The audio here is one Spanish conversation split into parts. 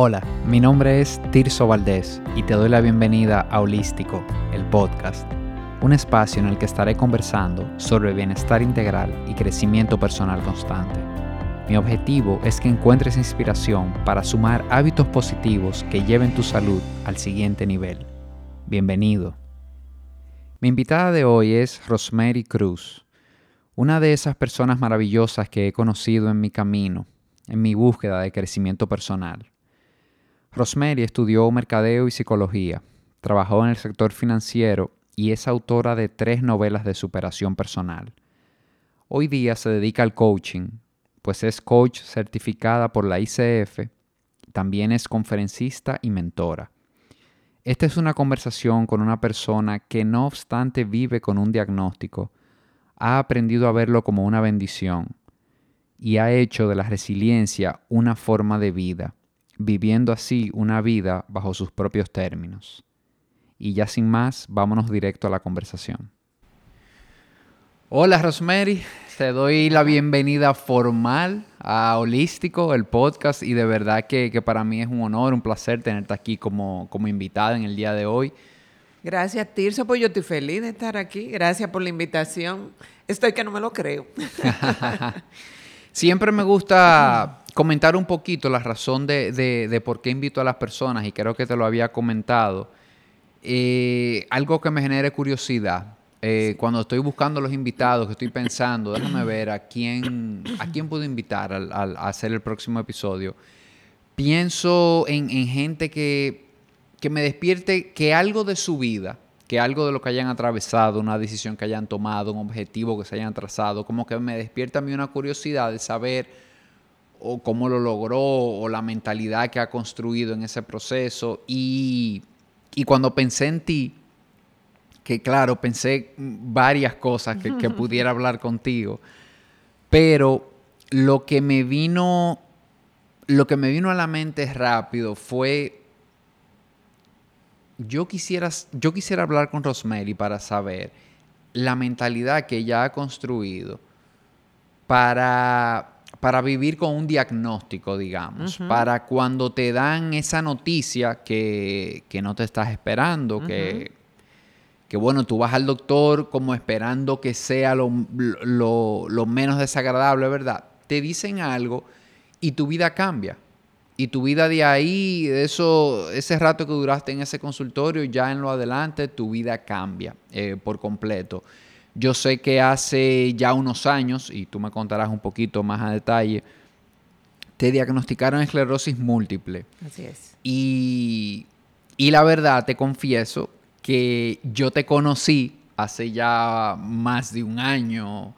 Hola, mi nombre es Tirso Valdés y te doy la bienvenida a Holístico, el podcast, un espacio en el que estaré conversando sobre bienestar integral y crecimiento personal constante. Mi objetivo es que encuentres inspiración para sumar hábitos positivos que lleven tu salud al siguiente nivel. Bienvenido. Mi invitada de hoy es Rosemary Cruz, una de esas personas maravillosas que he conocido en mi camino, en mi búsqueda de crecimiento personal. Rosemary estudió mercadeo y psicología, trabajó en el sector financiero y es autora de tres novelas de superación personal. Hoy día se dedica al coaching, pues es coach certificada por la ICF, también es conferencista y mentora. Esta es una conversación con una persona que no obstante vive con un diagnóstico, ha aprendido a verlo como una bendición y ha hecho de la resiliencia una forma de vida viviendo así una vida bajo sus propios términos. Y ya sin más, vámonos directo a la conversación. Hola Rosemary, te doy la bienvenida formal a Holístico, el podcast, y de verdad que, para mí es un honor, un placer tenerte aquí como, como invitada en el día de hoy. Gracias, Tirso, pues yo estoy feliz de estar aquí. Gracias por la invitación. Estoy que no me lo creo. Siempre me gusta comentar un poquito la razón de, por qué invito a las personas y creo que te lo había comentado. Eh, algo que me genere curiosidad. Eh, cuando estoy buscando los invitados, que estoy pensando, déjame ver a quién, a quién puedo invitar al, a hacer el próximo episodio. Pienso en, gente que, que me despierte que algo de su vida, que algo de lo que hayan atravesado, una decisión que hayan tomado, un objetivo que se hayan trazado, como que me despierta a mí una curiosidad de saber o cómo lo logró o la mentalidad que ha construido en ese proceso. Y, cuando pensé en ti, que claro, pensé varias cosas que, que pudiera hablar contigo, pero lo que me vino, lo que me vino a la mente rápido fue yo quisiera, yo quisiera hablar con Rosemary para saber la mentalidad que ella ha construido para, para vivir con un diagnóstico, digamos, para cuando te dan esa noticia que, no te estás esperando, que, que, bueno, tú vas al doctor como esperando que sea lo, lo menos desagradable, ¿verdad? Te dicen algo y tu vida cambia y tu vida de ahí, de eso, ese rato que duraste en ese consultorio, ya en lo adelante, tu vida cambia eh, por completo. Yo sé que hace ya unos años, y tú me contarás un poquito más a detalle, te diagnosticaron esclerosis múltiple. Así es. Y, y la verdad, te confieso que yo te conocí hace ya más de un año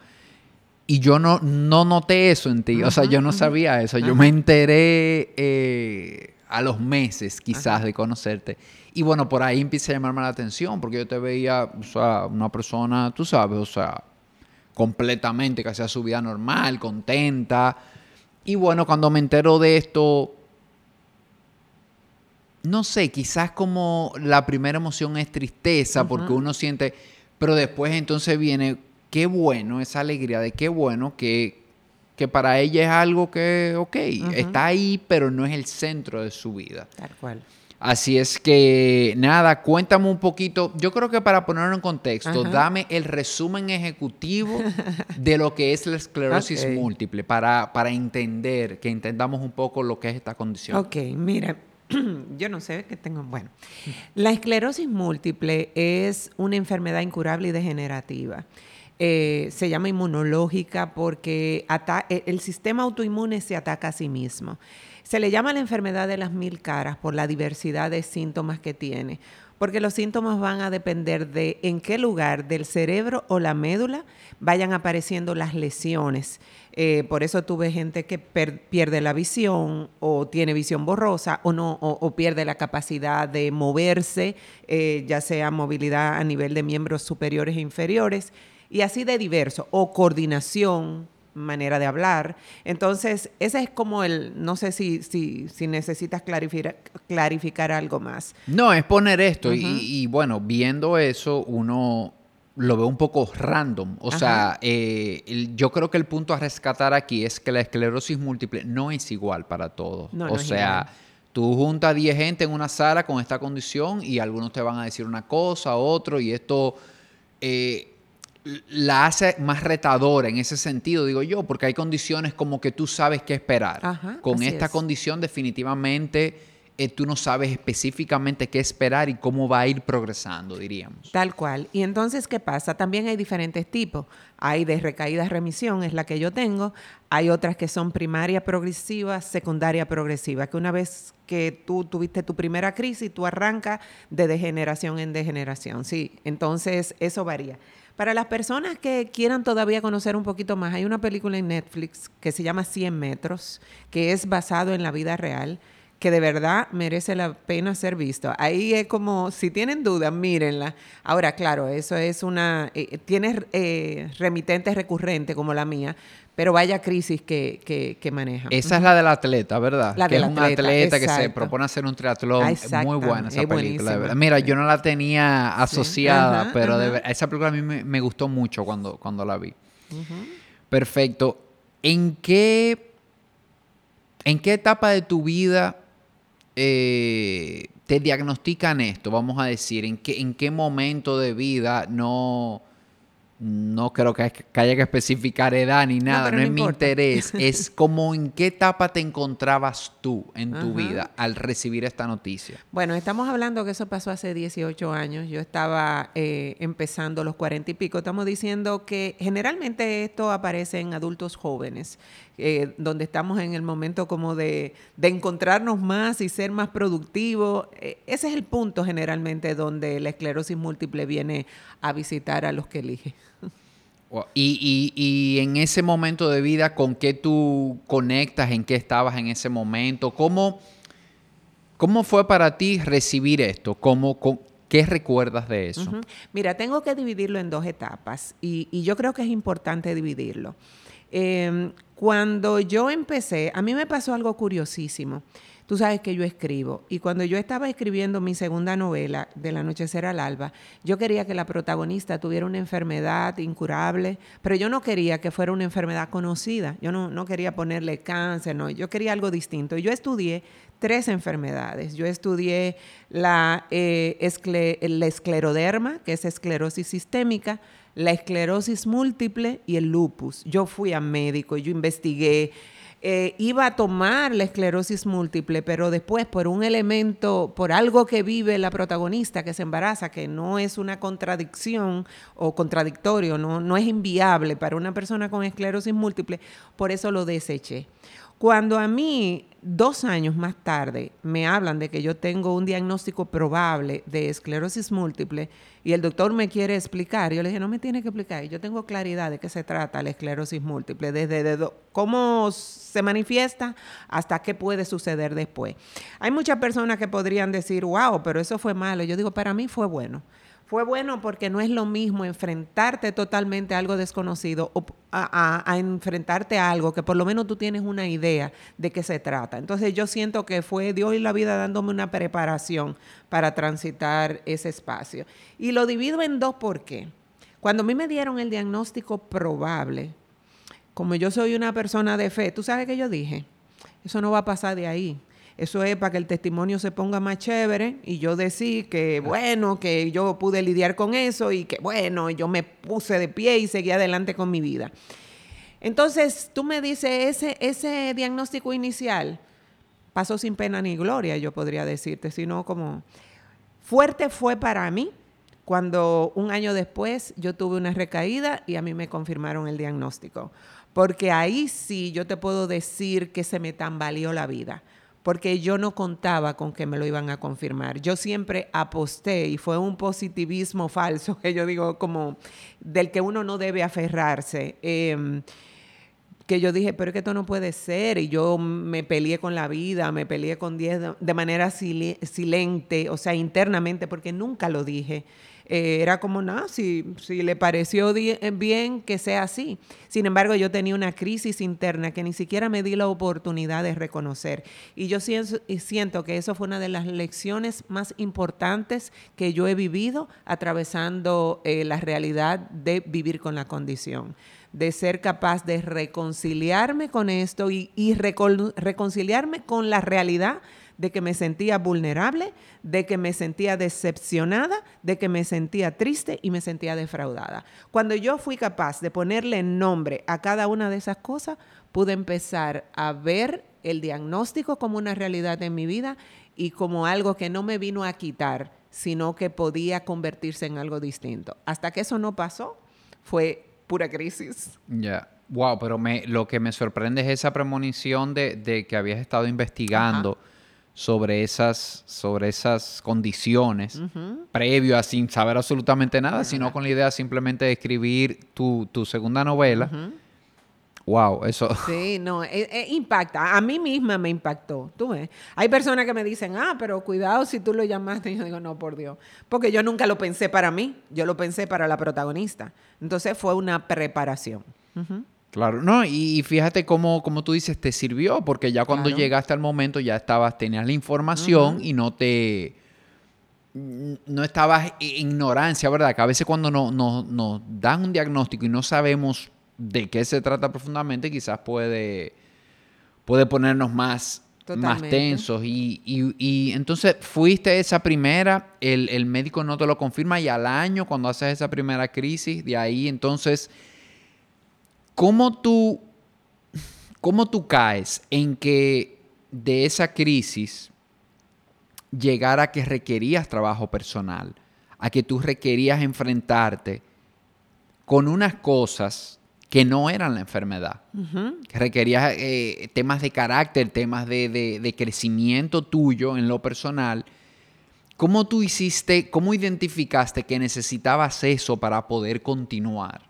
y yo no, no noté eso en ti, o sea, yo no sabía eso, yo me enteré eh, a los meses quizás de conocerte. Y bueno, por ahí empieza a llamarme la atención, porque yo te veía, o sea, una persona, tú sabes, o sea, completamente que hacía su vida normal, contenta. Y bueno, cuando me entero de esto, no sé, quizás como la primera emoción es tristeza, porque uno siente, pero después entonces viene qué bueno esa alegría de qué bueno que, que para ella es algo que, ok, está ahí, pero no es el centro de su vida. Tal cual. Así es que, nada, cuéntame un poquito, yo creo que para ponerlo en contexto, dame el resumen ejecutivo de lo que es la esclerosis múltiple, para, para entender, que entendamos un poco lo que es esta condición. Ok, mira, yo no sé qué tengo. Bueno, la esclerosis múltiple es una enfermedad incurable y degenerativa. Eh, se llama inmunológica porque e, el sistema autoinmune se ataca a sí mismo. Se le llama la enfermedad de las mil caras por la diversidad de síntomas que tiene, porque los síntomas van a depender de en qué lugar del cerebro o la médula vayan apareciendo las lesiones. Eh, por eso tuve gente que pierde la visión o tiene visión borrosa o no o, pierde la capacidad de moverse, eh, ya sea movilidad a nivel de miembros superiores e inferiores y así de diverso, o coordinación, manera de hablar. Entonces, ese es como el, no sé si, si, si necesitas clarificar, clarificar algo más. No, es poner esto y, bueno, viendo eso, uno lo ve un poco random. O sea, eh, yo creo que el punto a rescatar aquí es que la esclerosis múltiple no es igual para todos. o sea, Tú juntas 10 gente en una sala con esta condición y algunos te van a decir una cosa, otro, y esto eh, la hace más retadora en ese sentido, digo yo, porque hay condiciones como que tú sabes qué esperar. con esta condición definitivamente eh, tú no sabes específicamente qué esperar y cómo va a ir progresando, diríamos. Tal cual. Y entonces, ¿qué pasa? También hay diferentes tipos. Hay de recaídas remisión, es la que yo tengo. Hay otras que son primaria progresiva, secundaria progresiva, que una vez que tú tuviste tu primera crisis, tú arrancas de degeneración en degeneración. Sí, entonces eso varía. Para las personas que quieran todavía conocer un poquito más, hay una película en Netflix que se llama 100 metros, que es basado en la vida real que de verdad merece la pena ser visto. Ahí es como, si tienen dudas, mírenla. Ahora, claro, eso es una, eh, tienes eh, remitentes recurrentes como la mía, pero vaya crisis que, que, que maneja. Esa es la del atleta, ¿verdad? La que es un atleta que se propone hacer un triatlón. Es muy buena esa película. Mira, yo no la tenía asociada, pero esa película a mí me, gustó mucho cuando, cuando la vi. Perfecto. ¿En qué, ¿En qué etapa de tu vida eh, te diagnostican esto? Vamos a decir, ¿en qué, en qué momento de vida no, no creo que, haya que especificar edad ni nada, no, es mi interés, es como en qué etapa te encontrabas tú en tu vida al recibir esta noticia. Bueno, estamos hablando que eso pasó hace 18 años, yo estaba eh, empezando los 40 y pico, estamos diciendo que generalmente esto aparece en adultos jóvenes, eh, donde estamos en el momento como de, encontrarnos más y ser más productivos. Eh, ese es el punto generalmente donde la esclerosis múltiple viene a visitar a los que elige. Y, y, en ese momento de vida, ¿con qué tú conectas? ¿En qué estabas en ese momento? ¿Cómo, cómo fue para ti recibir esto? ¿Cómo, ¿Qué recuerdas de eso? Mira, tengo que dividirlo en dos etapas y, y yo creo que es importante dividirlo. Em, cuando yo empecé, a mí me pasó algo curiosísimo. Tú sabes que yo escribo y cuando yo estaba escribiendo mi segunda novela, Del anochecer al alba, yo quería que la protagonista tuviera una enfermedad incurable, pero yo no quería que fuera una enfermedad conocida. Yo no, quería ponerle cáncer, no, yo quería algo distinto. Yo estudié tres enfermedades. Yo estudié la, eh, la escleroderma, que es esclerosis sistémica, la esclerosis múltiple y el lupus. Yo fui a médico, yo investigué, eh, iba a tomar la esclerosis múltiple, pero después por un elemento, por algo que vive la protagonista que se embaraza, que no es una contradicción o contradictorio, no, no es inviable para una persona con esclerosis múltiple, por eso lo deseché. Cuando a mí, dos años más tarde, me hablan de que yo tengo un diagnóstico probable de esclerosis múltiple y el doctor me quiere explicar, yo le dije, no me tiene que explicar, yo tengo claridad de qué se trata la esclerosis múltiple, desde cómo se manifiesta hasta qué puede suceder después. Hay muchas personas que podrían decir, wow, pero eso fue malo. Yo digo, para mí fue bueno fue bueno porque no es lo mismo enfrentarte totalmente a algo desconocido o a, enfrentarte a algo que por lo menos tú tienes una idea de qué se trata. Entonces yo siento que fue Dios y la vida dándome una preparación para transitar ese espacio. Y lo divido en dos por qué. Cuando a mí me dieron el diagnóstico probable, como yo soy una persona de fe, ¿tú sabes qué yo dije? Eso no va a pasar de ahí. Eso es para que el testimonio se ponga más chévere y yo decir que bueno, que yo pude lidiar con eso y que bueno, yo me puse de pie y seguí adelante con mi vida. Entonces, tú me dices, ese, ese diagnóstico inicial pasó sin pena ni gloria, yo podría decirte, sino como fuerte fue para mí cuando un año después yo tuve una recaída y a mí me confirmaron el diagnóstico. Porque ahí sí yo te puedo decir que se me tambaleó la vida porque yo no contaba con que me lo iban a confirmar. Yo siempre aposté y fue un positivismo falso que yo digo como del que uno no debe aferrarse. Em, que yo dije, pero es que esto no puede ser. Y yo me peleé con la vida, me peleé con Dios de manera silente, o sea, internamente, porque nunca lo dije. Eh, era como, nada, si, si le pareció bien que sea así. Sin embargo, yo tenía una crisis interna que ni siquiera me di la oportunidad de reconocer. Y yo siento, que eso fue una de las lecciones más importantes que yo he vivido atravesando eh, la realidad de vivir con la condición de ser capaz de reconciliarme con esto y, reconciliarme con la realidad de que me sentía vulnerable, de que me sentía decepcionada, de que me sentía triste y me sentía defraudada. Cuando yo fui capaz de ponerle nombre a cada una de esas cosas, pude empezar a ver el diagnóstico como una realidad en mi vida y como algo que no me vino a quitar, sino que podía convertirse en algo distinto. Hasta que eso no pasó, fue pura crisis. Ya. Wow, pero me, lo que me sorprende es esa premonición de, que habías estado investigando sobre esas, sobre esas condiciones, previo a sin saber absolutamente nada, sino con la idea simplemente de escribir tu, segunda novela. Wow, eso. Sí, no, e, e impacta. A mí misma me impactó. Tú ves. Hay personas que me dicen, ah, pero cuidado si tú lo llamaste. Y yo digo, no, por Dios. Porque yo nunca lo pensé para mí, yo lo pensé para la protagonista. Entonces fue una preparación. Claro, no, y, fíjate cómo, como tú dices, te sirvió, porque ya cuando llegaste al momento ya estabas, tenías la información y no te, no estabas en ignorancia, ¿verdad? Que a veces cuando nos no, dan un diagnóstico y no sabemos de qué se trata profundamente, quizás puede, puede ponernos más, más tensos. Y, y, entonces fuiste esa primera, el, el médico no te lo confirma y al año, cuando haces esa primera crisis, de ahí entonces ¿Cómo tú, ¿Cómo tú caes en que de esa crisis llegara a que requerías trabajo personal, a que tú requerías enfrentarte con unas cosas que no eran la enfermedad, que requerías eh, temas de carácter, temas de, de, crecimiento tuyo en lo personal. ¿Cómo tú hiciste, cómo identificaste que necesitabas eso para poder continuar?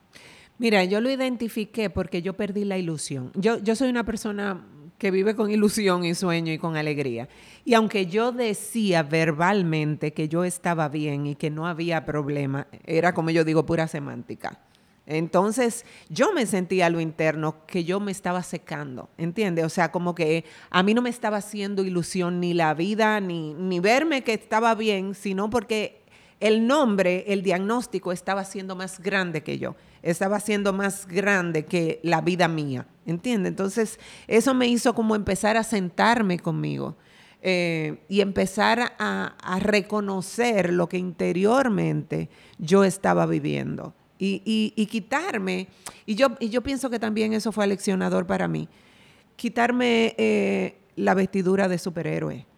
Mira, yo lo identifiqué porque yo perdí la ilusión. Yo, yo soy una persona que vive con ilusión y sueño y con alegría. Y aunque yo decía verbalmente que yo estaba bien y que no había problema, era como yo digo, pura semántica. Entonces yo me sentía a lo interno que yo me estaba secando, ¿entiendes? O sea, como que a mí no me estaba haciendo ilusión ni la vida, ni, ni verme que estaba bien, sino porque el nombre, el diagnóstico estaba siendo más grande que yo estaba siendo más grande que la vida mía, ¿entiendes? Entonces, eso me hizo como empezar a sentarme conmigo eh, y empezar a, reconocer lo que interiormente yo estaba viviendo y, quitarme, y yo, y yo pienso que también eso fue aleccionador para mí, quitarme eh, la vestidura de superhéroe.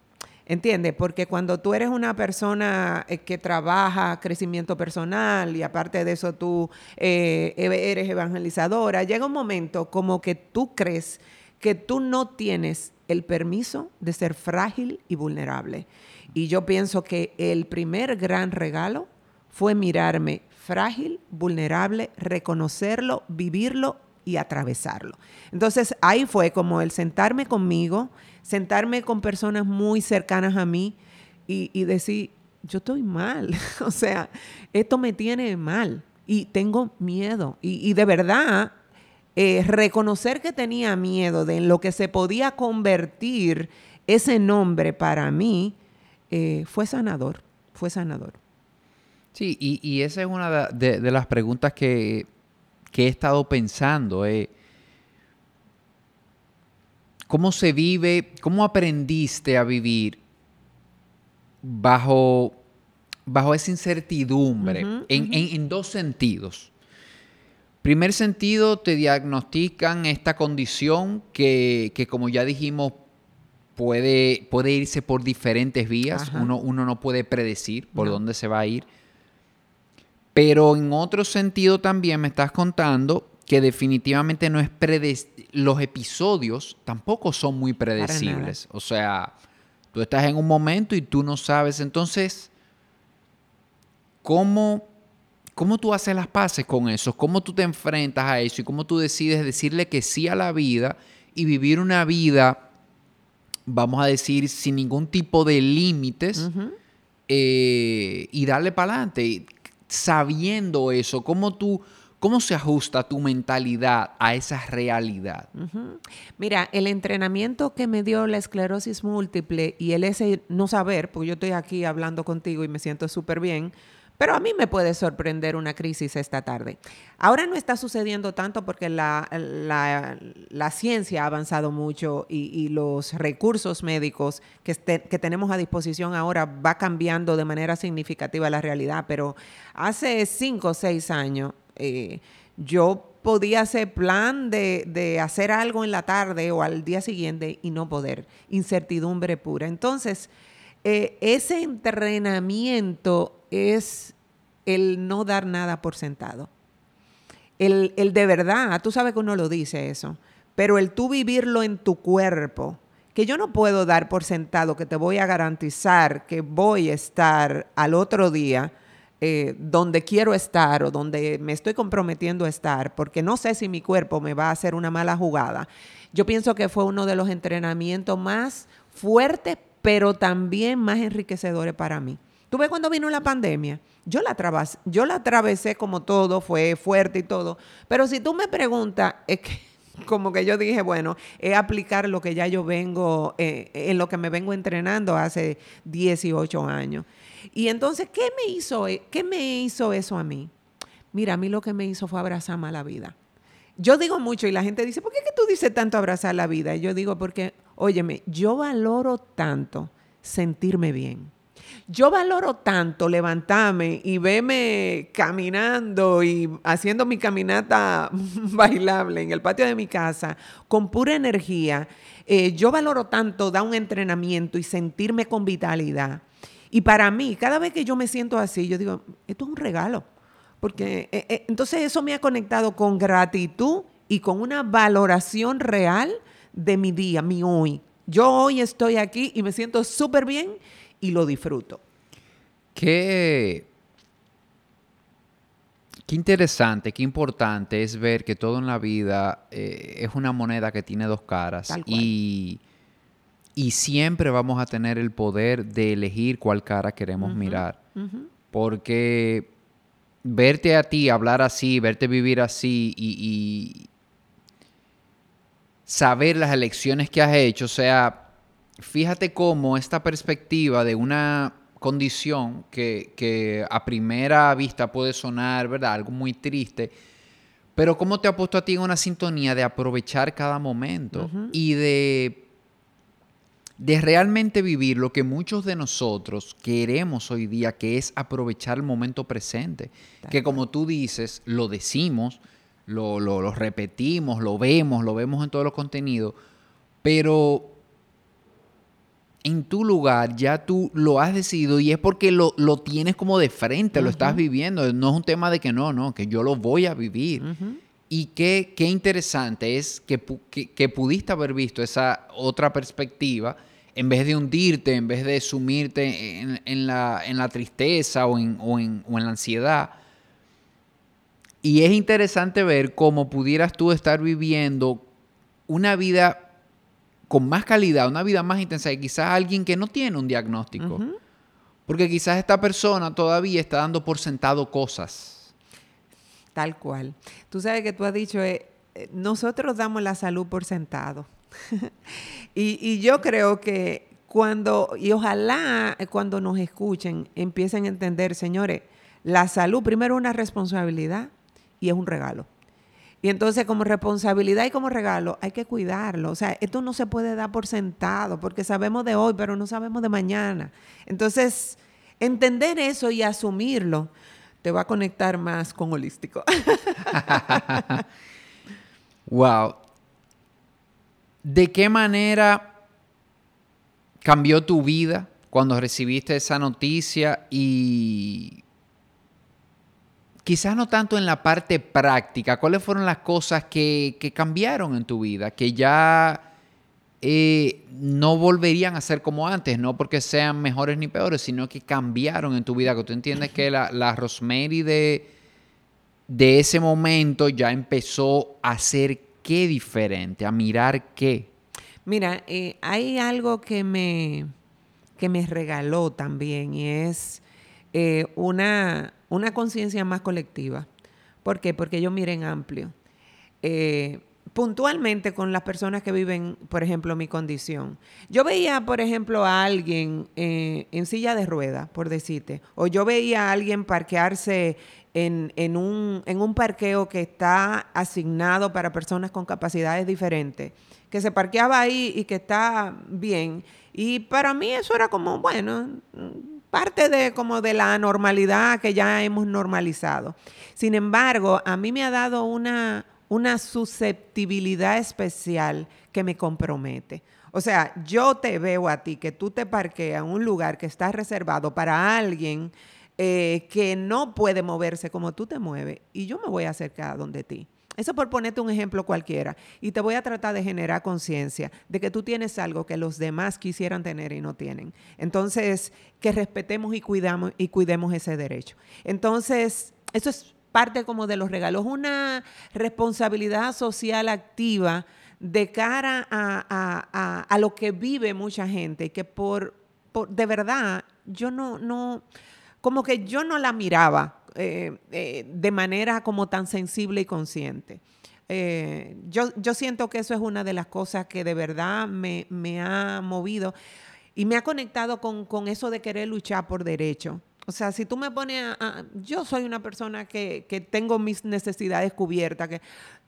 ¿Entiendes? Porque cuando tú eres una persona eh, que trabaja crecimiento personal y aparte de eso tú eh, eres evangelizadora, llega un momento como que tú crees que tú no tienes el permiso de ser frágil y vulnerable. Y yo pienso que el primer gran regalo fue mirarme frágil, vulnerable, reconocerlo, vivirlo y atravesarlo. Entonces ahí fue como el sentarme conmigo, sentarme con personas muy cercanas a mí y, decir, yo estoy mal, o sea, esto me tiene mal y tengo miedo. Y, de verdad, eh, reconocer que tenía miedo de lo que se podía convertir ese nombre para mí eh, fue sanador, fue sanador. Sí, y, esa es una de, las preguntas que, he estado pensando. Eh, ¿Cómo se vive, cómo aprendiste a vivir bajo, bajo esa incertidumbre en, dos sentidos? Primer sentido, te diagnostican esta condición que, como ya dijimos, puede, puede irse por diferentes vías. Uno, uno, no puede predecir por dónde se va a ir. Pero en otro sentido también me estás contando que definitivamente no es predecible. Los episodios tampoco son muy predecibles. O sea, tú estás en un momento y tú no sabes. Entonces, ¿cómo, ¿cómo tú haces las paces con eso? ¿Cómo tú te enfrentas a eso? ¿Y cómo tú decides decirle que sí a la vida y vivir una vida, vamos a decir, sin ningún tipo de límites eh, y darle para adelante? Sabiendo eso, ¿cómo tú ¿Cómo se ajusta tu mentalidad a esa realidad? Mira, el entrenamiento que me dio la esclerosis múltiple y el ese no saber, porque yo estoy aquí hablando contigo y me siento súper bien, Pero a mí me puede sorprender una crisis esta tarde. Ahora no está sucediendo tanto porque la, ciencia ha avanzado mucho y, los recursos médicos que, que, tenemos a disposición ahora va cambiando de manera significativa la realidad. Pero hace cinco o seis años eh, yo podía hacer plan de, de, hacer algo en la tarde o al día siguiente y no poder. Incertidumbre pura. Entonces, eh, ese entrenamiento es el no dar nada por sentado. El, el, de verdad, tú sabes que uno lo dice eso, pero el tú vivirlo en tu cuerpo, que yo no puedo dar por sentado que te voy a garantizar que voy a estar al otro día eh, donde quiero estar o donde me estoy comprometiendo a estar, porque no sé si mi cuerpo me va a hacer una mala jugada. Yo pienso que fue uno de los entrenamientos más fuertes, pero también más enriquecedores para mí. Tú ves cuando vino la pandemia, yo la, yo la atravesé como todo, fue fuerte y todo, pero si tú me preguntas, es que como que yo dije, bueno, es aplicar lo que ya yo vengo, eh, en lo que me vengo entrenando hace 18 años. Y entonces, ¿qué me hizo, e, qué me hizo eso a mí? Mira, a mí lo que me hizo fue abrazar más la vida. Yo digo mucho y la gente dice, ¿por qué que tú dices tanto abrazar la vida? Y yo digo, porque, óyeme, yo valoro tanto sentirme bien. Yo valoro tanto levantarme y verme caminando y haciendo mi caminata bailable en el patio de mi casa con pura energía. Eh, yo valoro tanto dar un entrenamiento y sentirme con vitalidad y para mí, cada vez que yo me siento así, yo digo, esto es un regalo. Porque eh, eh, entonces eso me ha conectado con gratitud y con una valoración real de mi día, mi hoy. Yo hoy estoy aquí y me siento súper bien y lo disfruto. Qué, qué interesante, qué importante es ver que todo en la vida eh, es una moneda que tiene dos caras. Y y siempre vamos a tener el poder de elegir cuál cara queremos mirar. Porque verte a ti hablar así, verte vivir así y, saber las elecciones que has hecho, o sea, fíjate cómo esta perspectiva de una condición que, a primera vista puede sonar, ¿verdad? Algo muy triste, pero cómo te ha puesto a ti en una sintonía de aprovechar cada momento y de de realmente vivir lo que muchos de nosotros queremos hoy día, que es aprovechar el momento presente. Que como tú dices, lo decimos, lo, lo, repetimos, lo vemos, lo vemos en todos los contenidos, pero en tu lugar ya tú lo has decidido y es porque lo, tienes como de frente, lo estás viviendo. No es un tema de que no, no, que yo lo voy a vivir. Y qué, qué, interesante es que, que, pudiste haber visto esa otra perspectiva en vez de hundirte, en vez de sumirte en, la, tristeza o en, la ansiedad. Y es interesante ver cómo pudieras tú estar viviendo una vida con más calidad, una vida más intensa y quizás alguien que no tiene un diagnóstico. Porque quizás esta persona todavía está dando por sentado cosas. Tal cual. Tú sabes que tú has dicho, eh, eh, nosotros damos la salud por sentado. y, yo creo que cuando, y ojalá cuando nos escuchen, empiecen a entender, señores, la salud primero es una responsabilidad y es un regalo. Y entonces como responsabilidad y como regalo hay que cuidarlo. O sea, esto no se puede dar por sentado porque sabemos de hoy, pero no sabemos de mañana. Entonces, entender eso y asumirlo te va a conectar más con holístico. wow. ¿De qué manera cambió tu vida cuando recibiste esa noticia y quizás no tanto en la parte práctica, cuáles fueron las cosas que, cambiaron en tu vida, que ya eh, no volverían a ser como antes, no porque sean mejores ni peores, sino que cambiaron en tu vida, que tú entiendes que la, la Rosemary de, de ese momento ya empezó a ser qué diferente? ¿A mirar qué? Mira, eh, hay algo que me, que me regaló también y es eh, una, una conciencia más colectiva. ¿Por qué? Porque yo miré en amplio. Eh, puntualmente con las personas que viven, por ejemplo, mi condición. Yo veía, por ejemplo, a alguien eh, en silla de ruedas, por decirte, o yo veía a alguien parquearse en, en, un, en un parqueo que está asignado para personas con capacidades diferentes, que se parqueaba ahí y que está bien. Y para mí eso era como, bueno, parte de como de la normalidad que ya hemos normalizado. Sin embargo, a mí me ha dado una, una susceptibilidad especial que me compromete. O sea, yo te veo a ti que tú te parqueas en un lugar que está reservado para alguien eh, que no puede moverse como tú te mueves y yo me voy a acercar donde ti. Eso por ponerte un ejemplo cualquiera. Y te voy a tratar de generar conciencia de que tú tienes algo que los demás quisieran tener y no tienen. Entonces, que respetemos y, cuidamos, y cuidemos ese derecho. Entonces, eso es parte como de los regalos, una responsabilidad social activa de cara a, lo que vive mucha gente, que por, por de verdad yo no, no, como que yo no la miraba eh, eh, de manera como tan sensible y consciente. Eh, yo, yo, siento que eso es una de las cosas que de verdad me, ha movido y me ha conectado con, eso de querer luchar por derecho. O sea, si tú me pones a, yo soy una persona que, que, tengo mis necesidades cubiertas, que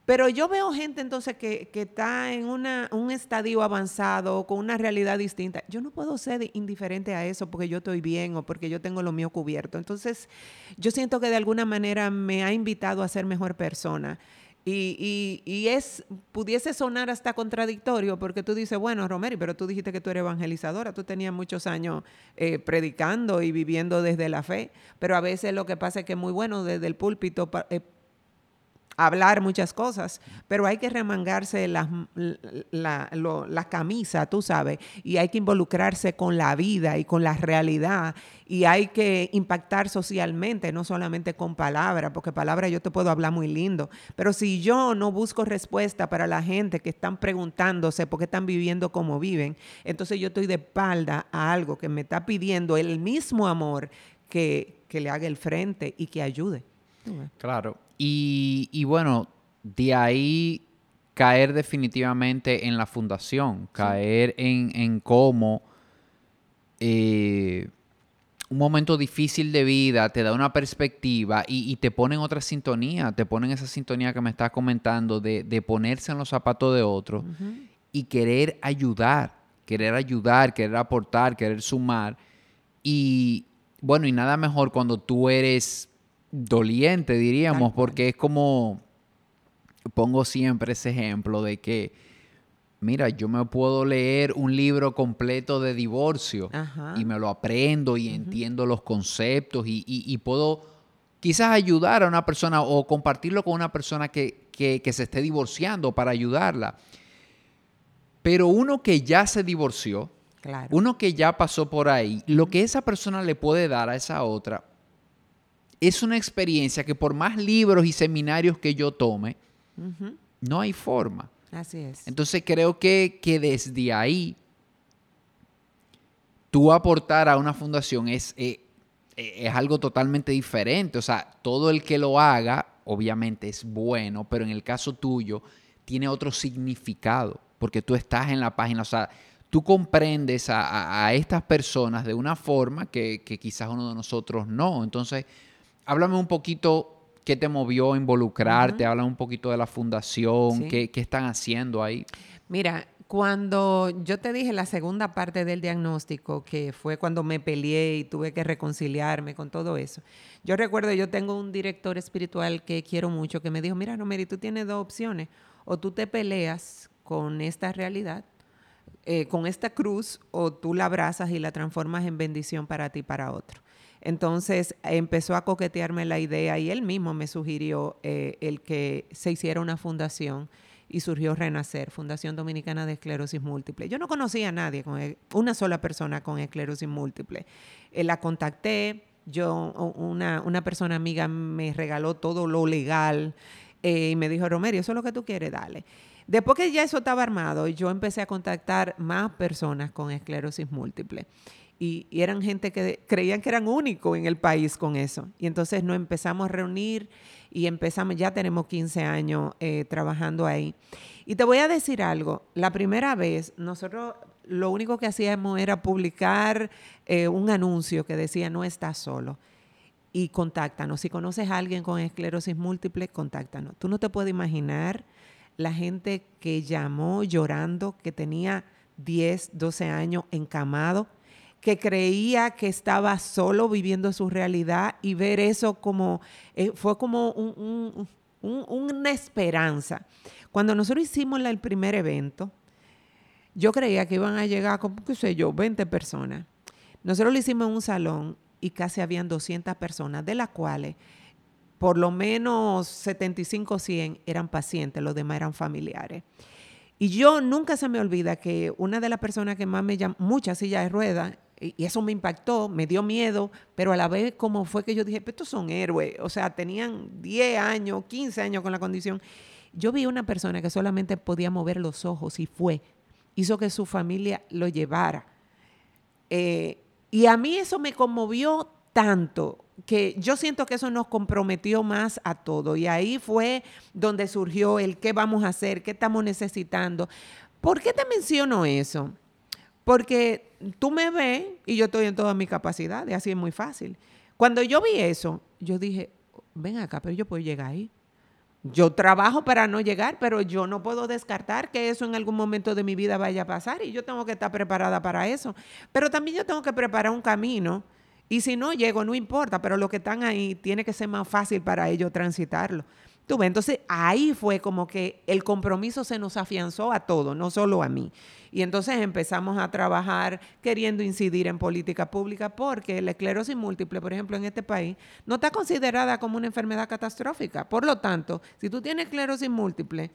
pero yo veo gente entonces que, está en un estadio avanzado, con una realidad distinta. Yo no puedo ser indiferente a eso porque yo estoy bien o porque yo tengo lo mío cubierto. Entonces, yo siento que de alguna manera me ha invitado a ser mejor persona. Y, y, es, pudiese sonar hasta contradictorio porque tú dices, bueno, Romero, pero tú dijiste que tú eres evangelizadora, tú tenías muchos años eh, predicando y viviendo desde la fe, pero a veces lo que pasa es que es muy bueno desde el púlpito eh, hablar muchas cosas, pero hay que remangarse la, la, camisa, tú sabes, y hay que involucrarse con la vida y con la realidad, y hay que impactar socialmente, no solamente con palabras, porque palabras yo te puedo hablar muy lindo, pero si yo no busco respuesta para la gente que están preguntándose por qué están viviendo como viven, entonces yo estoy de espalda a algo que me está pidiendo el mismo amor que, que le haga el frente y que ayude. Claro, y, bueno, de ahí caer definitivamente en la fundación, caer en, cómo eh, un momento difícil de vida te da una perspectiva y, te pone en otra sintonía, te pone en esa sintonía que me estás comentando de, ponerse en los zapatos de otro y querer ayudar, querer ayudar, querer aportar, querer sumar. Y bueno, y nada mejor cuando tú eres doliente, diríamos, porque es como, pongo siempre ese ejemplo de que, mira, yo me puedo leer un libro completo de divorcio y me lo aprendo y entiendo los conceptos y, puedo quizás ayudar a una persona o compartirlo con una persona que, que se esté divorciando para ayudarla. Pero uno que ya se divorció, uno que ya pasó por ahí, lo que esa persona le puede dar a esa otra es una experiencia que por más libros y seminarios que yo tome, no hay forma. Así es. Entonces creo que, desde ahí, tú aportar a una fundación es, eh, es algo totalmente diferente. O sea, todo el que lo haga, obviamente es bueno, pero en el caso tuyo, tiene otro significado, porque tú estás en la página, o sea, tú comprendes a, estas personas de una forma que, que, quizás uno de nosotros no. Entonces, háblame un poquito qué te movió a involucrarte, háblame un poquito de la fundación, qué, están haciendo ahí. Mira, cuando yo te dije la segunda parte del diagnóstico, que fue cuando me peleé y tuve que reconciliarme con todo eso, yo recuerdo, yo tengo un director espiritual que quiero mucho, que me dijo, mira, Romeri, tú tienes dos opciones, o tú te peleas con esta realidad, eh, con esta cruz, o tú la abrazas y la transformas en bendición para ti y para otro. Entonces empezó a coquetearme la idea y él mismo me sugirió eh, el que se hiciera una fundación y surgió Renacer, Fundación Dominicana de Esclerosis Múltiple. Yo no conocía a nadie, con e, una sola persona con esclerosis múltiple. Eh, la contacté, yo, una, una, persona amiga me regaló todo lo legal eh, y me dijo, Romerio, eso es lo que tú quieres, dale. Después que ya eso estaba armado, yo empecé a contactar más personas con esclerosis múltiple. Y, eran gente que creían que eran únicos en el país con eso. Y entonces nos empezamos a reunir y empezamos, ya tenemos 15 años eh, trabajando ahí. Y te voy a decir algo, la primera vez nosotros lo único que hacíamos era publicar eh, un anuncio que decía no estás solo y contáctanos. Si conoces a alguien con esclerosis múltiple, contáctanos. Tú no te puedes imaginar la gente que llamó llorando, que tenía 10, 12 años encamado, que creía que estaba solo viviendo su realidad y ver eso como, eh, fue como una esperanza. Cuando nosotros hicimos el primer evento, yo creía que iban a llegar, como, qué sé yo, 20 personas. Nosotros lo hicimos en un salón y casi habían 200 personas, de las cuales por lo menos 75 o 100 eran pacientes, los demás eran familiares. Y yo nunca se me olvida que una de las personas que más me llamó, muchas sillas de ruedas, y eso me impactó, me dio miedo, pero a la vez como fue que yo dije, estos son héroes, o sea, tenían 10 años, 15 años con la condición. Yo vi una persona que solamente podía mover los ojos y fue, hizo que su familia lo llevara. Eh, y a mí eso me conmovió tanto que yo siento que eso nos comprometió más a todo. Y ahí fue donde surgió el qué vamos a hacer, qué estamos necesitando. ¿Por qué te menciono eso? Porque tú me ves y yo estoy en toda mi capacidad, así es muy fácil. Cuando yo vi eso, yo dije, ven acá, pero yo puedo llegar ahí. Yo trabajo para no llegar, pero yo no puedo descartar que eso en algún momento de mi vida vaya a pasar y yo tengo que estar preparada para eso. Pero también yo tengo que preparar un camino y si no llego, no importa, pero los que están ahí tiene que ser más fácil para ellos transitarlo. Tú entonces ahí fue como que el compromiso se nos afianzó a todos, no solo a mí. Y entonces empezamos a trabajar queriendo incidir en política pública porque la esclerosis múltiple, por ejemplo, en este país, no está considerada como una enfermedad catastrófica. Por lo tanto, si tú tienes esclerosis múltiple,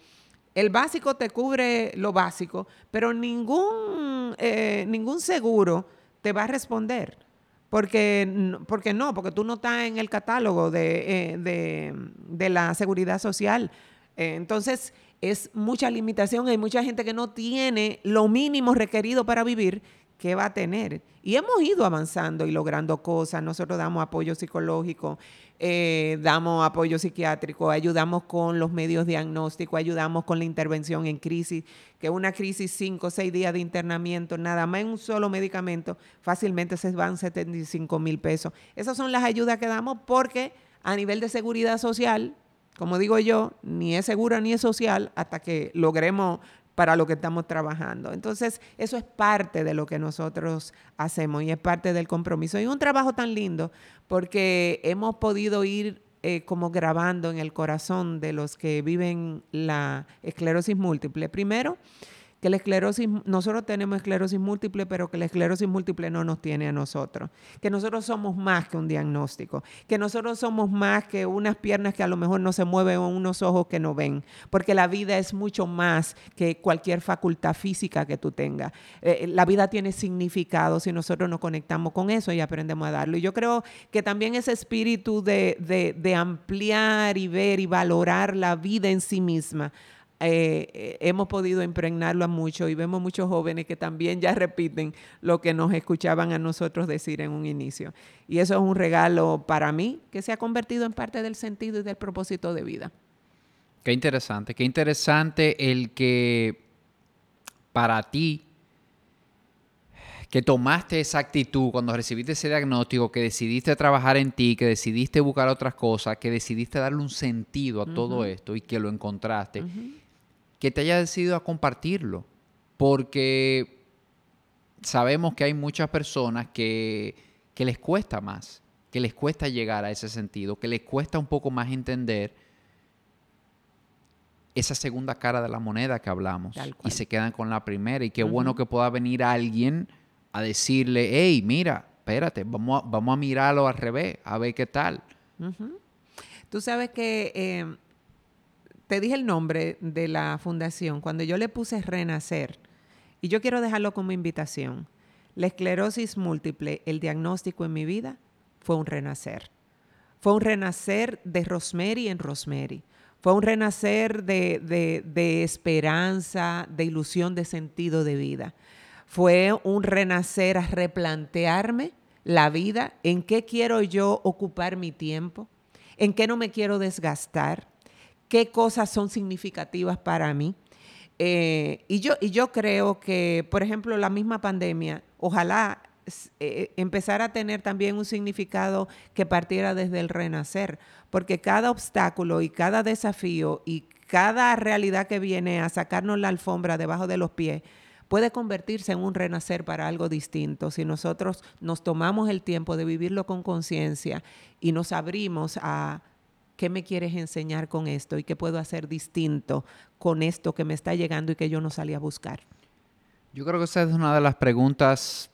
el básico te cubre lo básico, pero ningún, eh, ningún seguro te va a responder. Porque, porque no, porque tú no estás en el catálogo de, eh, de, la seguridad social. Eh, entonces, es mucha limitación. Hay mucha gente que no tiene lo mínimo requerido para vivir que va a tener. Y hemos ido avanzando y logrando cosas. Nosotros damos apoyo psicológico, eh, damos apoyo psiquiátrico, ayudamos con los medios diagnósticos, ayudamos con la intervención en crisis, que una crisis, cinco o seis días de internamiento, nada más en un solo medicamento, fácilmente se van 75 mil pesos. Esas son las ayudas que damos porque a nivel de seguridad social, como digo yo, ni es segura ni es social hasta que logremos para lo que estamos trabajando. Entonces, eso es parte de lo que nosotros hacemos y es parte del compromiso. Y un trabajo tan lindo porque hemos podido ir eh, como grabando en el corazón de los que viven la esclerosis múltiple. Primero, que la esclerosis, nosotros tenemos esclerosis múltiple, pero que la esclerosis múltiple no nos tiene a nosotros, que nosotros somos más que un diagnóstico, que nosotros somos más que unas piernas que a lo mejor no se mueven o unos ojos que no ven, porque la vida es mucho más que cualquier facultad física que tú tengas. Eh, la vida tiene significado si nosotros nos conectamos con eso y aprendemos a darlo. Y yo creo que también ese espíritu de, de ampliar y ver y valorar la vida en sí misma eh, eh, hemos podido impregnarlo a mucho y vemos muchos jóvenes que también ya repiten lo que nos escuchaban a nosotros decir en un inicio. Y eso es un regalo para mí que se ha convertido en parte del sentido y del propósito de vida. Qué interesante, qué interesante el que para ti, que tomaste esa actitud cuando recibiste ese diagnóstico, que decidiste trabajar en ti, que decidiste buscar otras cosas, que decidiste darle un sentido a todo esto y que lo encontraste que te haya decidido a compartirlo, porque sabemos que hay muchas personas que, que les cuesta más, que les cuesta llegar a ese sentido, que les cuesta un poco más entender esa segunda cara de la moneda que hablamos y se quedan con la primera. Y qué bueno que pueda venir alguien a decirle, hey, mira, espérate, vamos a, vamos a mirarlo al revés, a ver qué tal. Tú sabes que eh, te dije el nombre de la fundación, cuando yo le puse Renacer, y yo quiero dejarlo como invitación, la esclerosis múltiple, el diagnóstico en mi vida, fue un renacer. Fue un renacer de Rosemary en Rosemary. Fue un renacer de, de esperanza, de ilusión, de sentido de vida fue un renacer a replantearme la vida, en qué quiero yo ocupar mi tiempo, en qué no me quiero desgastar, qué cosas son significativas para mí. Eh, y, yo, y yo creo que, por ejemplo, la misma pandemia, ojalá eh, empezara a tener también un significado que partiera desde el renacer, porque cada obstáculo y cada desafío y cada realidad que viene a sacarnos la alfombra debajo de los pies, puede convertirse en un renacer para algo distinto si nosotros nos tomamos el tiempo de vivirlo con conciencia y nos abrimos a qué me quieres enseñar con esto y qué puedo hacer distinto con esto que me está llegando y que yo no salí a buscar. Yo creo que esa es una de las preguntas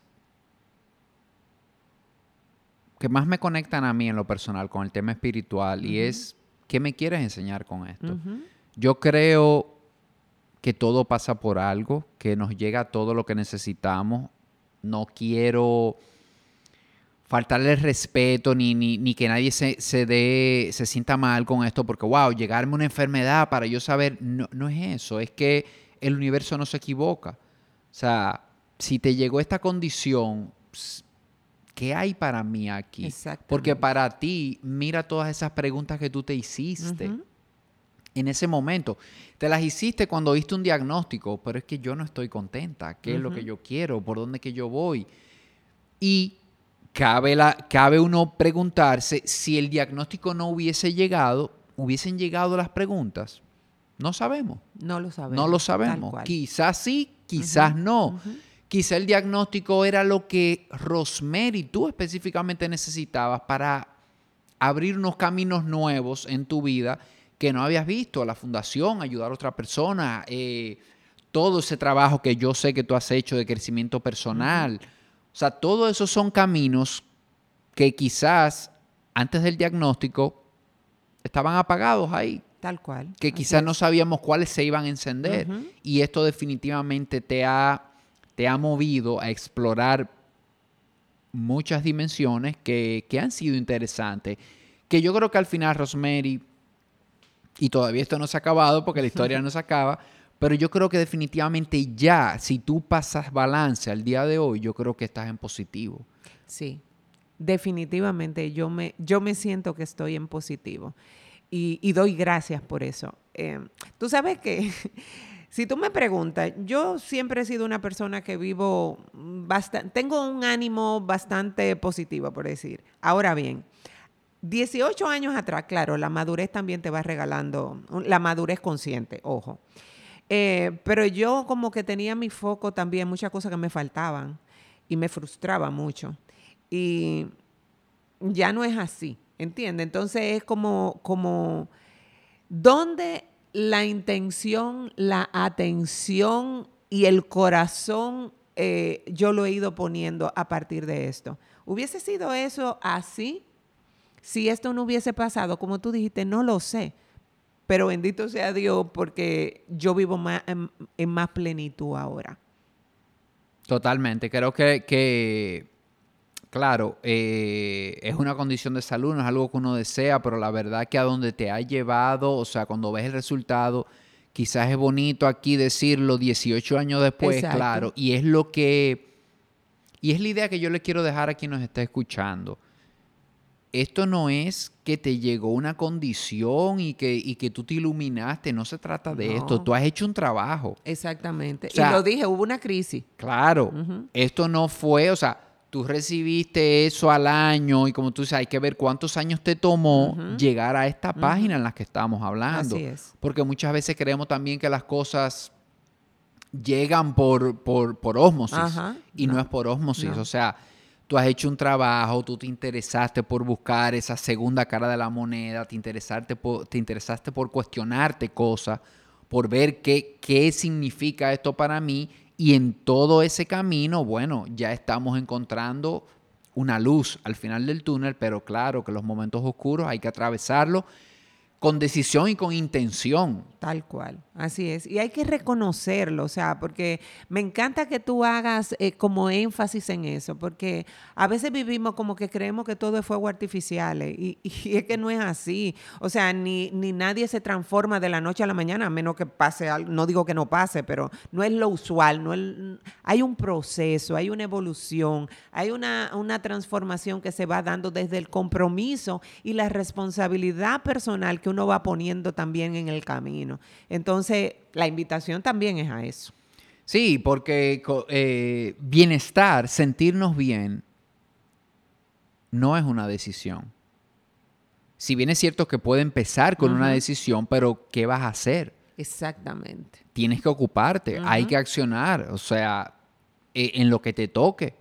que más me conectan a mí en lo personal con el tema espiritual y es, ¿qué me quieres enseñar con esto? Yo creo que todo pasa por algo, que nos llega todo lo que necesitamos. No quiero faltarle el respeto ni, ni, que nadie se, se, dé, se sienta mal con esto porque, wow, llegarme una enfermedad para yo saber, no, no es eso, es que el universo no se equivoca. O sea, si te llegó esta condición, ¿qué hay para mí aquí? Porque para ti, mira todas esas preguntas que tú te hiciste en ese momento. Te las hiciste cuando viste un diagnóstico, pero es que yo no estoy contenta. ¿Qué es lo que yo quiero? ¿Por dónde que yo voy? Y cabe, la, cabe uno preguntarse si el diagnóstico no hubiese llegado, hubiesen llegado las preguntas. No sabemos. No lo sabemos. No lo sabemos. Quizás sí, quizás no. Quizá el diagnóstico era lo que Rosemary, tú específicamente necesitabas para abrir unos caminos nuevos en tu vida que no habías visto, la fundación, ayudar a otra persona, eh, todo ese trabajo que yo sé que tú has hecho de crecimiento personal. O sea, todos esos son caminos que quizás antes del diagnóstico estaban apagados ahí. Tal cual. Que quizás no sabíamos cuáles se iban a encender. Y esto definitivamente te ha, te ha movido a explorar muchas dimensiones que, que han sido interesantes. Que yo creo que al final, Rosemary, y todavía esto no se ha acabado porque la historia no se acaba, pero yo creo que definitivamente ya, si tú pasas balance al día de hoy, yo creo que estás en positivo. Sí, definitivamente yo me, yo me siento que estoy en positivo y, doy gracias por eso. Em, tú sabes que, si tú me preguntas, yo siempre he sido una persona que vivo bastante, tengo un ánimo bastante positivo, por decir. Ahora bien, 18 años atrás, claro, la madurez también te va regalando, la madurez consciente, ojo. Eh, pero yo como que tenía mi foco también, muchas cosas que me faltaban y me frustraba mucho. Y ya no es así, ¿entiendes? Entonces es como, como, ¿dónde la intención, la atención y el corazón eh, yo lo he ido poniendo a partir de esto? ¿Hubiese sido eso así? Si esto no hubiese pasado, como tú dijiste, no lo sé. Pero bendito sea Dios porque yo vivo más, en, más plenitud ahora. Totalmente. Creo que, claro, eh, es una condición de salud, no es algo que uno desea, pero la verdad que a donde te ha llevado, o sea, cuando ves el resultado, quizás es bonito aquí decirlo 18 años después, claro, y es lo que, y es la idea que yo le quiero dejar a quien nos está escuchando esto no es que te llegó una condición y que, que tú te iluminaste, no se trata de esto, tú has hecho un trabajo. Exactamente. y lo dije, hubo una crisis. Claro, esto no fue, o sea, tú recibiste eso al año y como tú dices, hay que ver cuántos años te tomó llegar a esta página en la que estamos hablando. Así es. Porque muchas veces creemos también que las cosas llegan por, por, por osmosis y no. es por osmosis, o sea tú has hecho un trabajo, tú te interesaste por buscar esa segunda cara de la moneda, te, interesaste por, te interesaste por cuestionarte cosas, por ver qué, qué significa esto para mí y en todo ese camino, bueno, ya estamos encontrando una luz al final del túnel, pero claro que los momentos oscuros hay que atravesarlos con decisión y con intención. Tal cual, así es. Y hay que reconocerlo, o sea, porque me encanta que tú hagas eh, como énfasis en eso, porque a veces vivimos como que creemos que todo es fuego artificial eh, y, es que no es así. O sea, ni, ni nadie se transforma de la noche a la mañana, a menos que pase algo, no digo que no pase, pero no es lo usual, no hay un proceso, hay una evolución, hay una, una transformación que se va dando desde el compromiso y la responsabilidad personal que uno va poniendo también en el camino. Entonces, la invitación también es a eso. Sí, porque eh, bienestar, sentirnos bien, no es una decisión. Si bien es cierto que puede empezar con una decisión, pero ¿qué vas a hacer? Exactamente. Tienes que ocuparte, hay que accionar, o sea, e, en lo que te toque.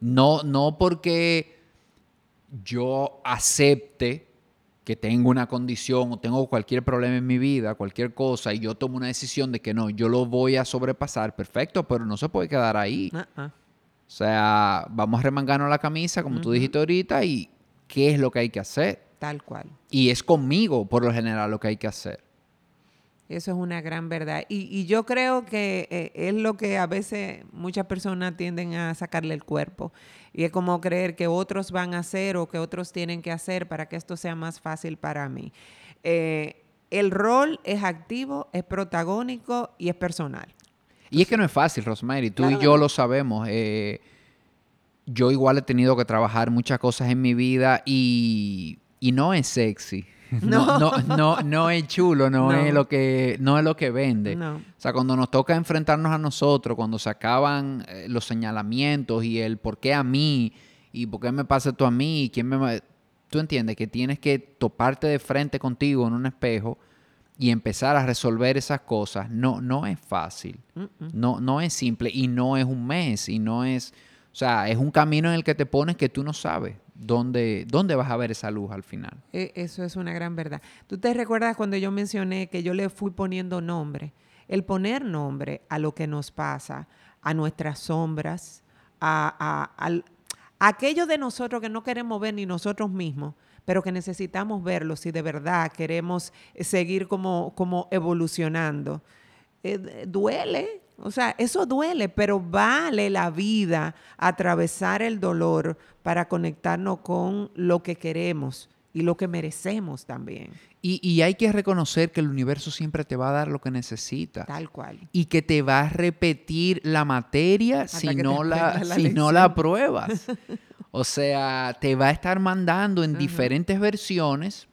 no, no porque yo acepte que tengo una condición o tengo cualquier problema en mi vida, cualquier cosa, y yo tomo una decisión de que no, yo lo voy a sobrepasar, perfecto, pero no se puede quedar ahí. Uh-uh. O sea, vamos a remangarnos la camisa, como tú dijiste ahorita, y qué es lo que hay que hacer. Tal cual. Y es conmigo, por lo general, lo que hay que hacer. Eso es una gran verdad. Y, yo creo que eh, es lo que a veces muchas personas tienden a sacarle el cuerpo. Y es como creer que otros van a hacer o que otros tienen que hacer para que esto sea más fácil para mí. Eh, el rol es activo, es protagónico y es personal. Y es que no es fácil, Rosemary. Tú y yo lo sabemos. Eh, yo igual he tenido que trabajar muchas cosas en mi vida y, y no es sexy. No, no, no, no es chulo, no, es lo que, no es lo que vende. O sea, cuando nos toca enfrentarnos a nosotros, cuando se acaban eh, los señalamientos y el por qué a mí y por qué me pasa esto a mí y quién me tú entiendes que tienes que toparte de frente contigo en un espejo y empezar a resolver esas cosas. No, no es fácil. No, no es simple y no es un mes y no es, o sea, es un camino en el que te pones que tú no sabes. ¿Dónde, dónde vas a ver esa luz al final? E, eso es una gran verdad. ¿Tú te recuerdas cuando yo mencioné que yo le fui poniendo nombre? El poner nombre a lo que nos pasa, a nuestras sombras, a, aquello de nosotros que no queremos ver ni nosotros mismos, pero que necesitamos verlo si de verdad queremos seguir como, como evolucionando. Eh, duele, o sea, eso duele, pero vale la vida atravesar el dolor para conectarnos con lo que queremos y lo que merecemos también. Y, hay que reconocer que el universo siempre te va a dar lo que necesitas. Tal cual. Y que te va a repetir la materia si, no la, si no la pruebas. o sea, te va a estar mandando en diferentes versiones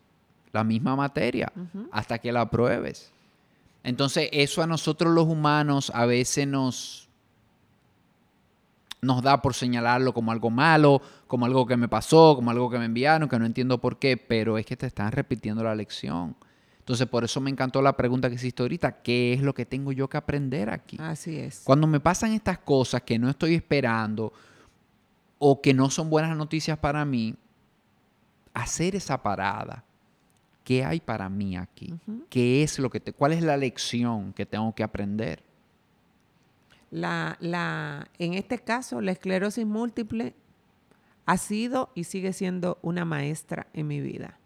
la misma materia hasta que la pruebes. Entonces, eso a nosotros los humanos a veces nos, nos da por señalarlo como algo malo, como algo que me pasó, como algo que me enviaron, que no entiendo por qué, pero es que te están repitiendo la lección. Entonces, por eso me encantó la pregunta que hiciste ahorita, ¿qué es lo que tengo yo que aprender aquí? Así es. Cuando me pasan estas cosas que no estoy esperando o que no son buenas noticias para mí, hacer esa parada ¿qué hay para mí aquí? ¿Qué es lo que te, cuál es la lección que tengo que aprender? La, la, en este caso, la esclerosis múltiple ha sido y sigue siendo una maestra en mi vida.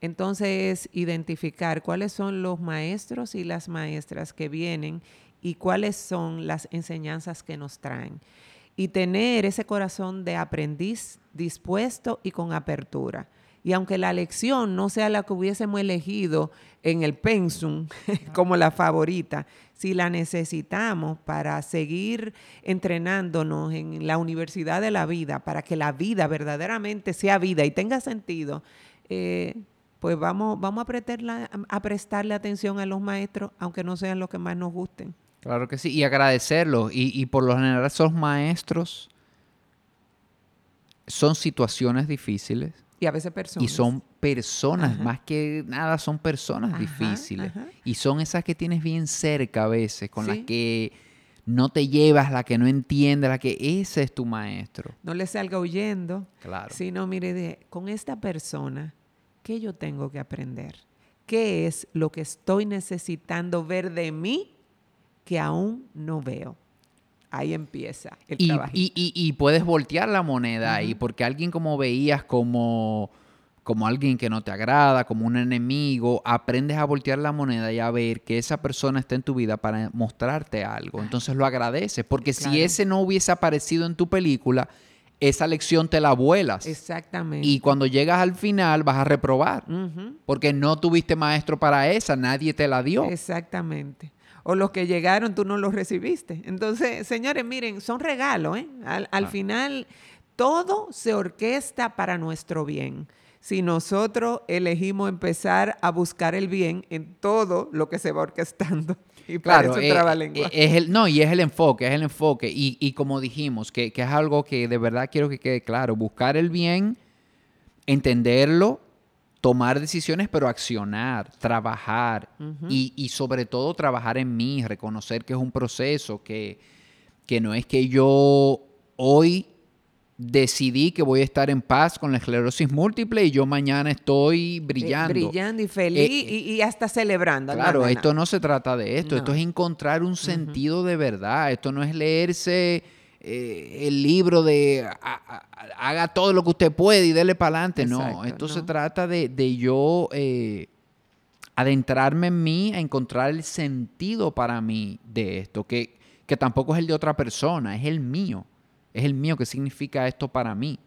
Entonces, identificar cuáles son los maestros y las maestras que vienen y cuáles son las enseñanzas que nos traen. Y tener ese corazón de aprendiz dispuesto y con apertura. Y aunque la lección no sea la que hubiésemos elegido en el pensum como la favorita, si la necesitamos para seguir entrenándonos en la universidad de la vida, para que la vida verdaderamente sea vida y tenga sentido, eh, pues vamos, vamos a, a prestarle atención a los maestros, aunque no sean los que más nos gusten. Claro que sí, y agradecerlos. Y, y por lo general esos maestros son situaciones difíciles y a veces personas. Y son personas, más que nada son personas difíciles. Y son esas que tienes bien cerca a veces, con las que no te llevas, la que no entiende, la que ese es tu maestro. No le salga huyendo. Claro. Sino, mire, de, con esta persona, ¿qué yo tengo que aprender? ¿Qué es lo que estoy necesitando ver de mí que aún no veo? Ahí empieza el y, y, y, puedes voltear la moneda ahí, porque alguien como veías como, como alguien que no te agrada, como un enemigo, aprendes a voltear la moneda y a ver que esa persona está en tu vida para mostrarte algo. Entonces lo agradeces, porque si ese no hubiese aparecido en tu película, esa lección te la vuelas. Exactamente. Y cuando llegas al final vas a reprobar, porque no tuviste maestro para esa, nadie te la dio. Exactamente. O los que llegaron tú no los recibiste. Entonces, señores, miren, son regalos, ¿eh? Al, al final todo se orquesta para nuestro bien si nosotros elegimos empezar a buscar el bien en todo lo que se va orquestando. Y claro, para eso eh, eh, es el, no, y es el enfoque, es el enfoque. Y, como dijimos, que, es algo que de verdad quiero que quede claro, buscar el bien, entenderlo, tomar decisiones, pero accionar, trabajar y, y, sobre todo trabajar en mí, reconocer que es un proceso, que, que no es que yo hoy decidí que voy a estar en paz con la esclerosis múltiple y yo mañana estoy brillando. brillando y feliz eh, y, hasta celebrando. Claro, esto no se trata de esto, esto es encontrar un sentido de verdad, esto no es leerse eh, el libro de haga todo lo que usted puede y dele para adelante, no, esto se trata de, yo eh, adentrarme en mí, a encontrar el sentido para mí de esto, que, que tampoco es el de otra persona, es el mío es el mío, ¿qué significa esto para mí?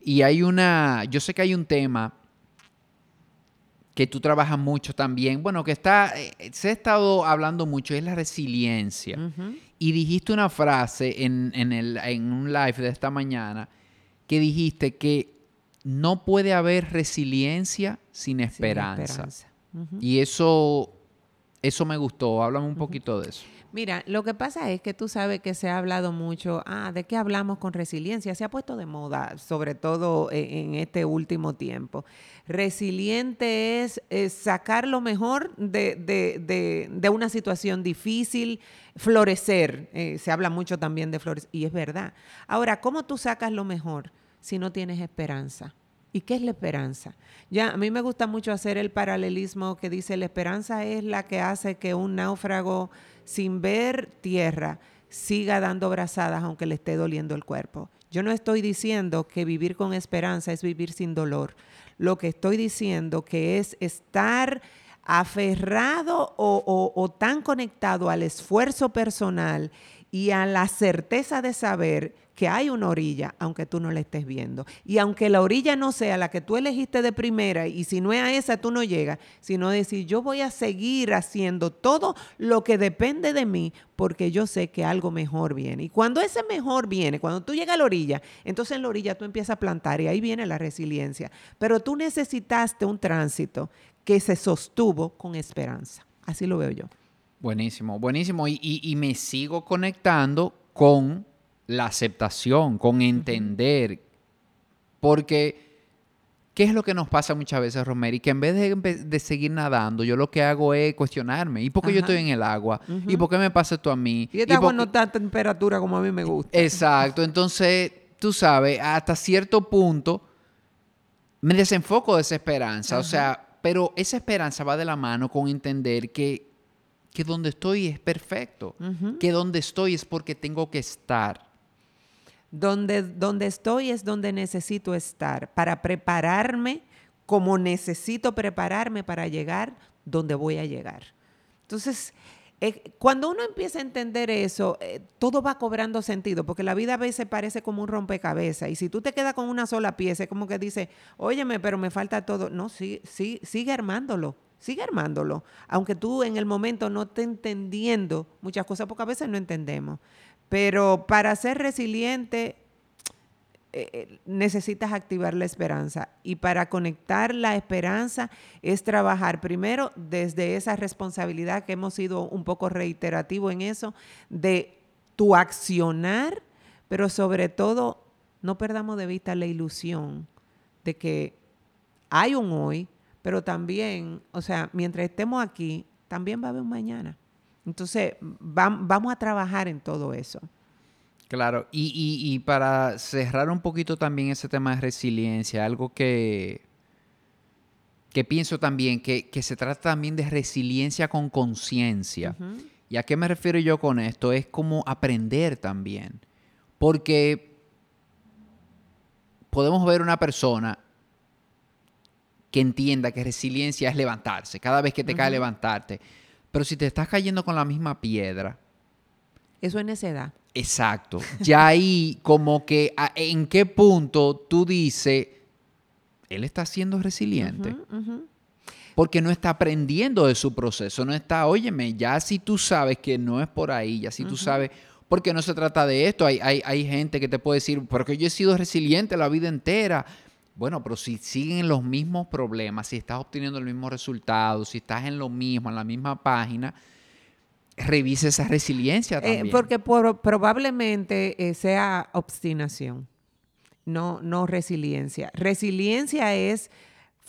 Y hay una, yo sé que hay un tema que tú trabajas mucho también, bueno, que está, eh, se ha estado hablando mucho, es la resiliencia. Y dijiste una frase en, en un live de esta mañana que dijiste que no puede haber resiliencia sin esperanza. Y eso, eso me gustó, háblame un poquito de eso. Mira, lo que pasa es que tú sabes que se ha hablado mucho, ah, ¿de qué hablamos con resiliencia? Se ha puesto de moda, sobre todo e, en este último tiempo. Resiliente es, sacar lo mejor de, una situación difícil, florecer. Eh, se habla mucho también de florecer, y es verdad. Ahora, ¿cómo tú sacas lo mejor si no tienes esperanza? ¿Y qué es la esperanza? Ya, a mí me gusta mucho hacer el paralelismo que dice, la esperanza es la que hace que un náufrago sin ver tierra siga dando brazadas aunque le esté doliendo el cuerpo. Yo no estoy diciendo que vivir con esperanza es vivir sin dolor. Lo que estoy diciendo que es estar aferrado o, o tan conectado al esfuerzo personal y a la certeza de saber que hay una orilla, aunque tú no la estés viendo. Y aunque la orilla no sea la que tú elegiste de primera, y si no es a esa, tú no llegas, sino decir, yo voy a seguir haciendo todo lo que depende de mí, porque yo sé que algo mejor viene. Y cuando ese mejor viene, cuando tú llegas a la orilla, entonces en la orilla tú empiezas a plantar y ahí viene la resiliencia. Pero tú necesitaste un tránsito que se sostuvo con esperanza. Así lo veo yo. Buenísimo, buenísimo. Y, y me sigo conectando con la aceptación, con entender. Porque, ¿qué es lo que nos pasa muchas veces, Romero? Y que en vez de, seguir nadando, yo lo que hago es cuestionarme. ¿Y por qué yo estoy en el agua? ¿Y por qué me pasa esto a mí? Y esta agua no está temperatura como a mí me gusta. Exacto. Entonces, tú sabes, hasta cierto punto me desenfoco de esa esperanza. O sea, pero esa esperanza va de la mano con entender que, que donde estoy es perfecto. Que donde estoy es porque tengo que estar. Donde, donde estoy es donde necesito estar para prepararme como necesito prepararme para llegar donde voy a llegar. Entonces, eh, cuando uno empieza a entender eso, eh, todo va cobrando sentido, porque la vida a veces parece como un rompecabezas. Y si tú te quedas con una sola pieza, es como que dice, óyeme, pero me falta todo. No, sí, sí, sigue armándolo, sigue armándolo. Aunque tú en el momento no estés entendiendo muchas cosas, porque a veces no entendemos. Pero para ser resiliente eh, eh, necesitas activar la esperanza. Y para conectar la esperanza es trabajar primero desde esa responsabilidad que hemos sido un poco reiterativo en eso, de tu accionar, pero sobre todo no perdamos de vista la ilusión de que hay un hoy, pero también, o sea, mientras estemos aquí, también va a haber un mañana. Entonces, vamos a trabajar en todo eso. Claro, y, para cerrar un poquito también ese tema de resiliencia, algo que, que pienso también, que, se trata también de resiliencia con conciencia. ¿Y a qué me refiero yo con esto? Es como aprender también. Porque podemos ver una persona que entienda que resiliencia es levantarse, cada vez que te cae levantarte. Pero si te estás cayendo con la misma piedra. Eso es necedad. Exacto. Ya ahí como que en qué punto tú dices, él está siendo resiliente. Porque no está aprendiendo de su proceso, no está, óyeme, ya si tú sabes que no es por ahí, ya si tú sabes, porque no se trata de esto, hay, hay, hay gente que te puede decir, porque yo he sido resiliente la vida entera. Bueno, pero si siguen los mismos problemas, si estás obteniendo el mismo resultado, si estás en lo mismo, en la misma página, revise esa resiliencia eh, también. porque probablemente eh, sea obstinación, no, no resiliencia. Resiliencia es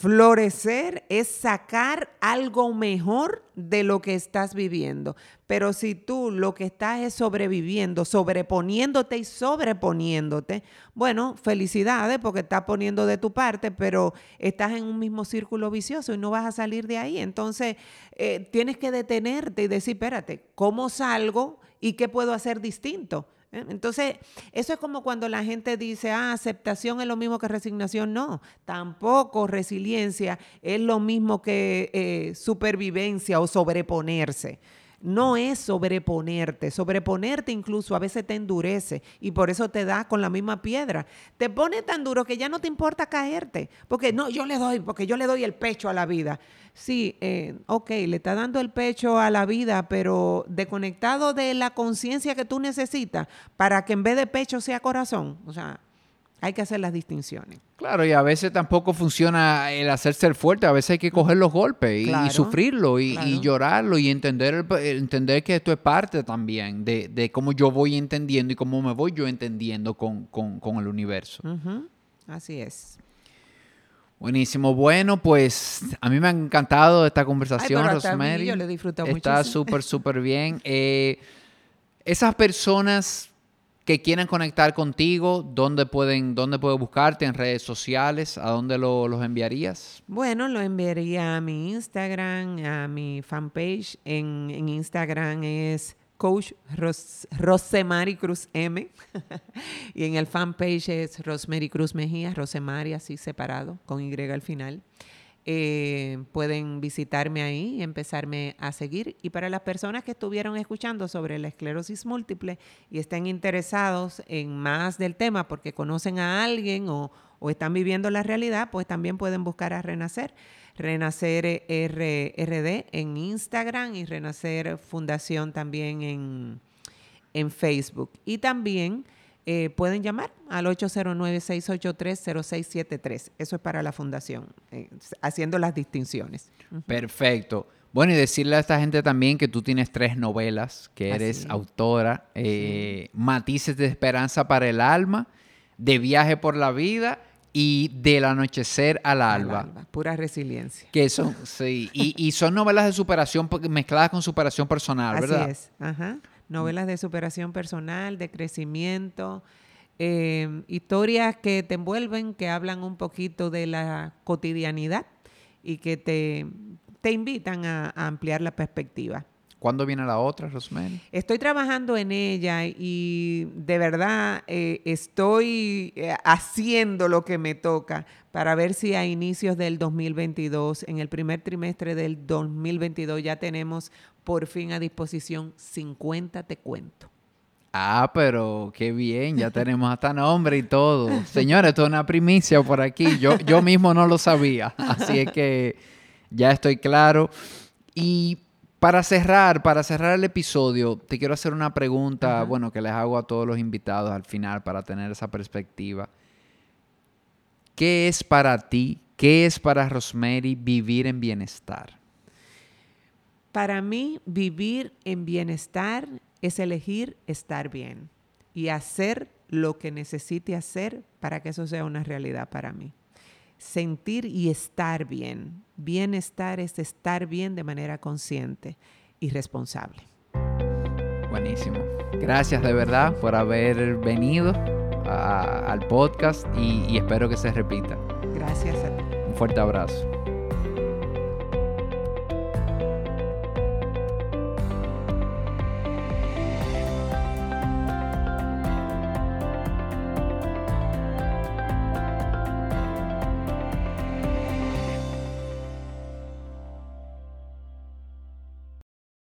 Florecer es sacar algo mejor de lo que estás viviendo. Pero si tú lo que estás es sobreviviendo, sobreponiéndote y sobreponiéndote, bueno, felicidades porque estás poniendo de tu parte, pero estás en un mismo círculo vicioso y no vas a salir de ahí. Entonces, eh, tienes que detenerte y decir, espérate, ¿cómo salgo y qué puedo hacer distinto? ¿Eh? Entonces, eso es como cuando la gente dice, ah, aceptación es lo mismo que resignación. No, tampoco resiliencia es lo mismo que eh, supervivencia o sobreponerse. No es sobreponerte, sobreponerte incluso a veces te endurece y por eso te da con la misma piedra. Te pone tan duro que ya no te importa caerte, porque no, yo le doy, porque yo le doy el pecho a la vida sí, eh, ok, le está dando el pecho a la vida, pero desconectado de la conciencia que tú necesitas para que en vez de pecho sea corazón. O sea, hay que hacer las distinciones. Claro, y a veces tampoco funciona el hacerse el fuerte, a veces hay que coger los golpes y, sufrirlo y, llorarlo y entender, entender que esto es parte también de, cómo yo voy entendiendo y cómo me voy yo entendiendo con, el universo. Así es. Buenísimo. Bueno, pues a mí me ha encantado esta conversación, Rosemary. yo. Está súper, súper bien. Eh, esas personas que quieran conectar contigo, ¿dónde pueden, dónde buscarte en redes sociales? ¿A dónde los enviarías? Bueno, lo enviaría a mi Instagram, a mi fanpage. En, en Instagram es coach Rosemary Cruz M. y en el fanpage es Rosemary Cruz Mejía, Rosemary así separado, con Y al final. Eh, pueden visitarme ahí y empezarme a seguir. Y para las personas que estuvieron escuchando sobre la esclerosis múltiple y estén interesados en más del tema porque conocen a alguien o, están viviendo la realidad, pues también pueden buscar a Renacer. Renacer RD en Instagram y Renacer Fundación también en, en Facebook. Y también eh, pueden llamar al 809-683-0673. Eso es para la fundación, eh, haciendo las distinciones. Perfecto. Bueno, y decirle a esta gente también que tú tienes tres novelas, que eres autora, eh, Matices de Esperanza para el Alma, De Viaje por la Vida y Del anochecer al alba. Pura resiliencia. Que son, sí, y, son novelas de superación mezcladas con superación personal, ¿verdad? Así es, ajá. Novelas de superación personal, de crecimiento, eh, historias que te envuelven, que hablan un poquito de la cotidianidad y que te, te invitan a ampliar la perspectiva. ¿Cuándo viene la otra, Rosemary? Estoy trabajando en ella y de verdad eh, estoy eh, haciendo lo que me toca para ver si a inicios del 2022, en el primer trimestre del 2022, ya tenemos por fin a disposición 50 te cuento. Ah, pero qué bien, ya tenemos hasta nombre y todo. Señores, esto es una primicia por aquí. Yo, yo mismo no lo sabía, así es que ya estoy claro. Y para cerrar, para cerrar el episodio, te quiero hacer una pregunta, bueno, que les hago a todos los invitados al final para tener esa perspectiva. ¿Qué es para ti, qué es para Rosemary vivir en bienestar? Para mí, vivir en bienestar es elegir estar bien y hacer lo que necesite hacer para que eso sea una realidad para mí sentir y estar bien. Bienestar es estar bien de manera consciente y responsable. Buenísimo. Gracias de verdad por haber venido al podcast y, y espero que se repita. Gracias a ti. Un fuerte abrazo.